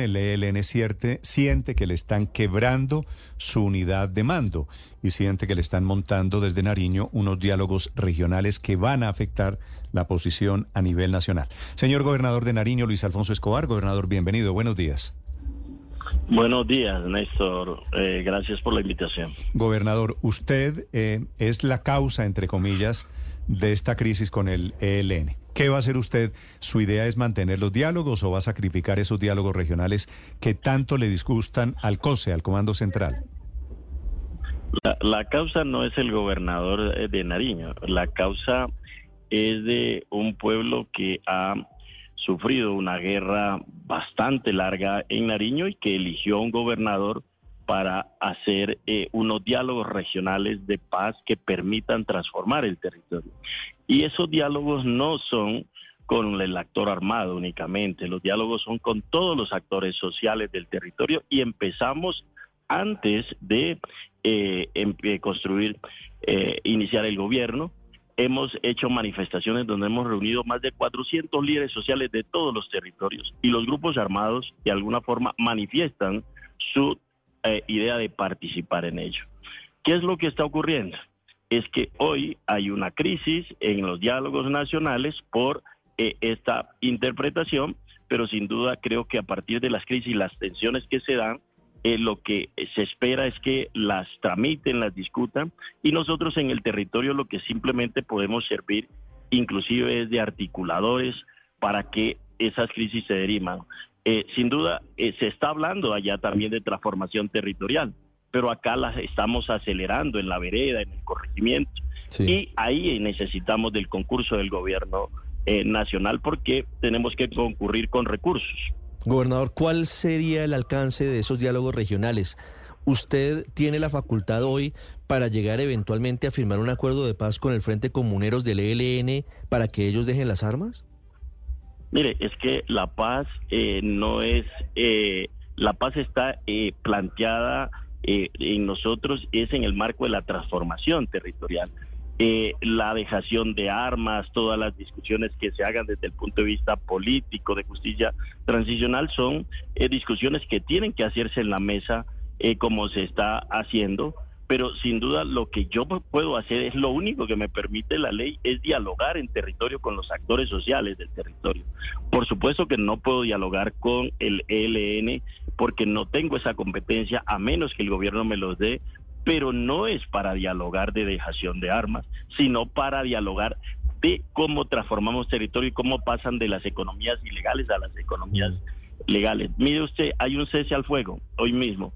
el ELN siente, siente que le están quebrando su unidad de mando y siente que le están montando desde Nariño unos diálogos regionales que van a afectar la posición a nivel nacional. Señor gobernador de Nariño, Luis Alfonso Escobar, gobernador, bienvenido, buenos días. Buenos días, Néstor. Eh, gracias por la invitación. Gobernador, usted eh, es la causa, entre comillas, de esta crisis con el ELN. ¿Qué va a hacer usted? ¿Su idea es mantener los diálogos o va a sacrificar esos diálogos regionales que tanto le disgustan al COSE, al Comando Central? La, causa no es el gobernador eh, de Nariño, la causa es de un pueblo que ha sufrido una guerra bastante larga en Nariño y que eligió un gobernador para hacer eh, unos diálogos regionales de paz que permitan transformar el territorio. Y esos diálogos no son con el actor armado únicamente, los diálogos son con todos los actores sociales del territorio y empezamos antes de eh, em, eh, construir, iniciar el gobierno. Hemos hecho manifestaciones donde hemos reunido más de 400 líderes sociales de todos los territorios y los grupos armados de alguna forma manifiestan su eh, idea de participar en ello. ¿Qué es lo que está ocurriendo? Es que hoy hay una crisis en los diálogos nacionales por eh, esta interpretación, pero sin duda creo que a partir de las crisis y las tensiones que se dan, eh, lo que se espera es que las tramiten, las discutan, y nosotros en el territorio lo que simplemente podemos servir inclusive es de articuladores para que esas crisis se derivan. Eh, sin duda, eh, se está hablando allá también de transformación territorial, pero acá las estamos acelerando en la vereda, en el corregimiento, y ahí necesitamos del concurso del gobierno eh, nacional porque tenemos que concurrir con recursos. Gobernador, ¿cuál sería el alcance de esos diálogos regionales? ¿Usted tiene la facultad hoy para llegar eventualmente a firmar un acuerdo de paz con el Frente Comuneros del ELN para que ellos dejen las armas? Mire, es que la paz eh, no es, eh, la paz está eh, planteada en nosotros, es en el marco de la transformación territorial. La dejación de armas, todas las discusiones que se hagan desde el punto de vista político, de justicia transicional, son discusiones que tienen que hacerse en la mesa como se está haciendo pero sin duda lo que yo puedo hacer es lo único que me permite la ley es dialogar en territorio con los actores sociales del territorio. Por supuesto que no puedo dialogar con el ELN porque no tengo esa competencia a menos que el gobierno me los dé, pero no es para dialogar de dejación de armas, sino para dialogar de cómo transformamos territorio y cómo pasan de las economías ilegales a las economías legales. Mire usted, hay un cese al fuego hoy mismo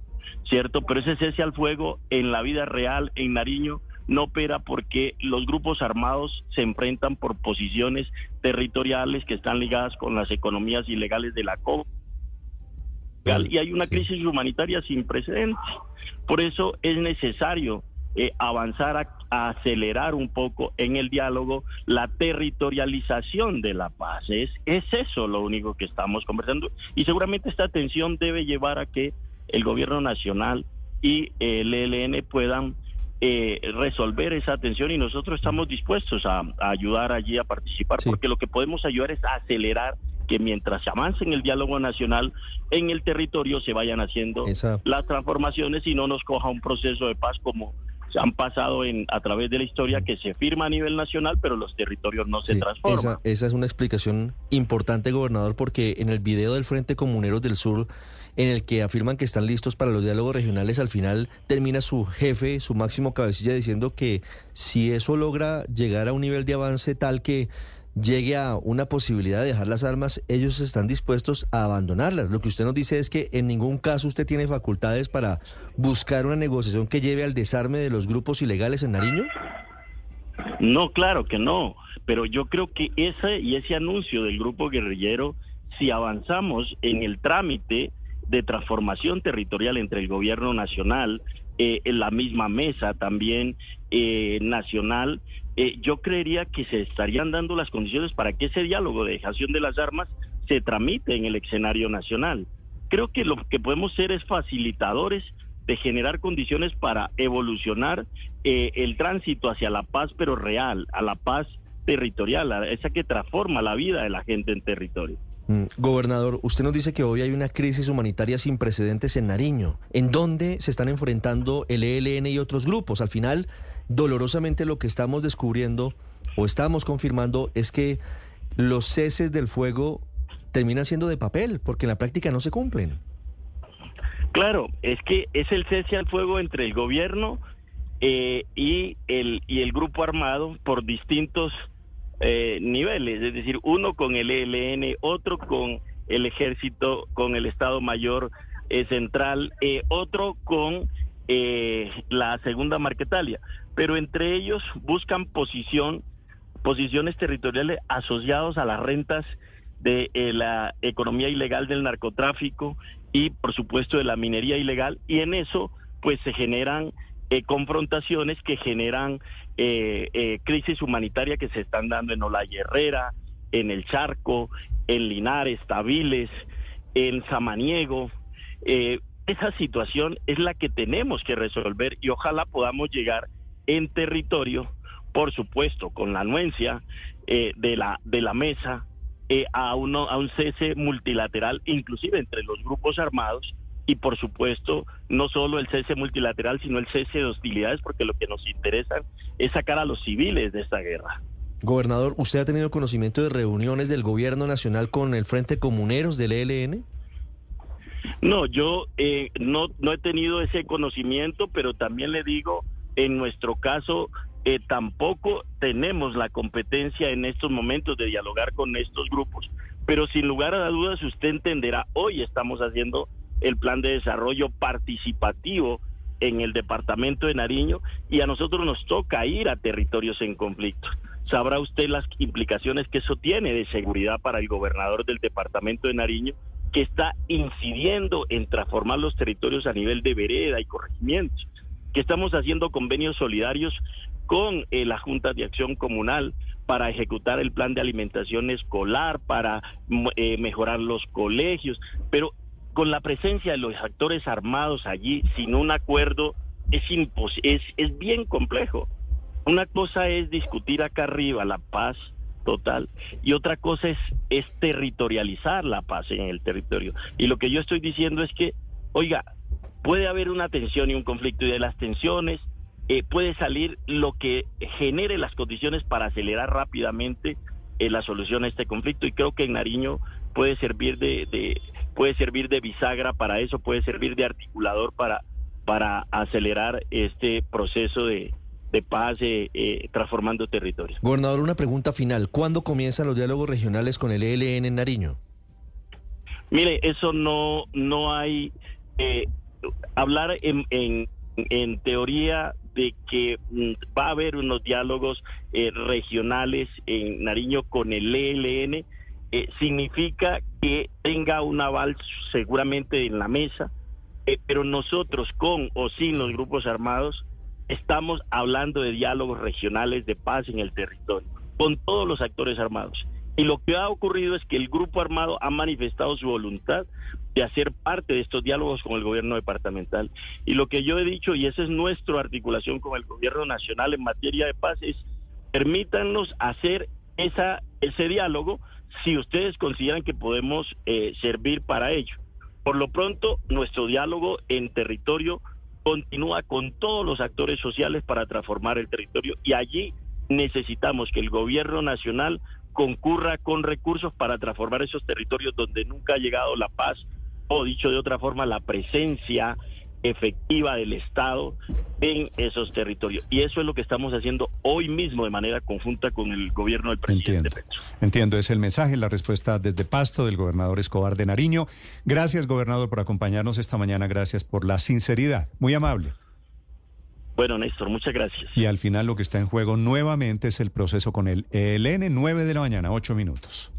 ¿cierto? Pero ese cese al fuego en la vida real, en Nariño, no opera porque los grupos armados se enfrentan por posiciones territoriales que están ligadas con las economías ilegales de la COP. Y hay una crisis humanitaria sin precedentes. Por eso es necesario eh, avanzar a, acelerar un poco en el diálogo la territorialización de la paz. Es, es eso lo único que estamos conversando. Y seguramente esta tensión debe llevar a que el gobierno nacional y el ELN puedan eh, resolver esa tensión y nosotros estamos dispuestos a, ayudar allí a participar porque lo que podemos ayudar es a acelerar que mientras se avance en el diálogo nacional en el territorio se vayan haciendo las transformaciones y no nos coja un proceso de paz como se han pasado en, a través de la historia que se firma a nivel nacional, pero los territorios no se transforman. Esa, esa, es una explicación importante, gobernador, porque en el video del Frente Comuneros del Sur en el que afirman que están listos para los diálogos regionales, al final termina su jefe, su máximo cabecilla, diciendo que si eso logra llegar a un nivel de avance tal que llegue a una posibilidad de dejar las armas, ellos están dispuestos a abandonarlas. Lo que usted nos dice es que en ningún caso usted tiene facultades para buscar una negociación que lleve al desarme de los grupos ilegales en Nariño. No, claro que no, pero yo creo que ese y ese anuncio del grupo guerrillero, si avanzamos en el trámite, de transformación territorial entre el gobierno nacional, eh, en la misma mesa también eh, nacional, eh, yo creería que se estarían dando las condiciones para que ese diálogo de dejación de las armas se tramite en el escenario nacional. Creo que lo que podemos ser es facilitadores de generar condiciones para evolucionar el tránsito hacia la paz, pero real, a la paz territorial, a esa que transforma la vida de la gente en territorio. Mm, Gobernador, usted nos dice que hoy hay una crisis humanitaria sin precedentes en Nariño. ¿En dónde se están enfrentando el ELN y otros grupos? Al final, dolorosamente lo que estamos descubriendo o estamos confirmando es que los ceses del fuego terminan siendo de papel, porque en la práctica no se cumplen. Claro, es que es el cese al fuego entre el gobierno eh, y, el, y el grupo armado por distintos eh, niveles, es decir, uno con el ELN, otro con el ejército, con el Estado Mayor eh, Central, otro con la segunda Marquetalia, pero entre ellos buscan posición, posiciones territoriales asociados a las rentas de la economía ilegal del narcotráfico y por supuesto de la minería ilegal y en eso pues se generan eh, confrontaciones que generan eh, eh, crisis humanitaria que se están dando en Olaya Herrera, en El Charco, en Linares, Tabiles, en Samaniego. Esa situación es la que tenemos que resolver y ojalá podamos llegar en territorio, por supuesto, con la anuencia de, la, de la mesa a, uno, a un cese multilateral, inclusive entre los grupos armados, y por supuesto no solo el cese multilateral, sino el cese de hostilidades, porque lo que nos interesa es sacar a los civiles de esta guerra. Gobernador, ¿usted ha tenido conocimiento de reuniones del gobierno nacional con el Frente Comuneros del ELN? No, yo eh, no, no he tenido ese conocimiento, pero también le digo, en nuestro caso, eh, tampoco tenemos la competencia en estos momentos de dialogar con estos grupos. Pero sin lugar a dudas, usted entenderá, hoy estamos haciendo el plan de desarrollo participativo en el departamento de Nariño y a nosotros nos toca ir a territorios en conflicto. Sabrá usted las implicaciones que eso tiene de seguridad para el gobernador del departamento de Nariño, que está incidiendo en transformar los territorios a nivel de vereda y corregimiento, que estamos haciendo convenios solidarios con eh, la Junta de Acción Comunal para ejecutar el plan de alimentación escolar, para eh, mejorar los colegios, pero con la presencia de los actores armados allí, sin un acuerdo, es, es, es bien complejo. Una cosa es discutir acá arriba la paz total y otra cosa es, territorializar la paz en el territorio. Y lo que yo estoy diciendo es que, oiga, puede haber una tensión y un conflicto y de las tensiones eh, puede salir lo que genere las condiciones para acelerar rápidamente eh, la solución a este conflicto y creo que en Nariño puede servir de, puede servir de bisagra para eso, puede servir de articulador para, para acelerar este proceso de, paz eh, eh, transformando territorios. Gobernador, una pregunta final. ¿Cuándo comienzan los diálogos regionales con el ELN en Nariño? Mire, eso no, no hay... Eh, hablar en, en, en, teoría de que mm, va a haber unos diálogos regionales en Nariño con el ELN eh, significa que tenga un aval seguramente en la mesa, eh, pero nosotros con o sin los grupos armados estamos hablando de diálogos regionales de paz en el territorio, con todos los actores armados. Y lo que ha ocurrido es que el grupo armado ha manifestado su voluntad de hacer parte de estos diálogos con el gobierno departamental. Y lo que yo he dicho, y esa es nuestra articulación con el gobierno nacional en materia de paz, es permítanos hacer esa, ese diálogo si ustedes consideran que podemos eh, servir para ello. Por lo pronto, nuestro diálogo en territorio continúa con todos los actores sociales para transformar el territorio. Y allí necesitamos que el gobierno nacional concurra con recursos para transformar esos territorios donde nunca ha llegado la paz o dicho de otra forma la presencia efectiva del Estado en esos territorios. Y eso es lo que estamos haciendo hoy mismo de manera conjunta con el gobierno del presidente Entiendo. Entiendo, es el mensaje, la respuesta desde Pasto del gobernador Escobar de Nariño. Gracias, gobernador, por acompañarnos esta mañana. Gracias por la sinceridad. Muy amable. Bueno, Néstor, muchas gracias. Y al final lo que está en juego nuevamente es el proceso con el ELN, 9 de la mañana, 8 minutos.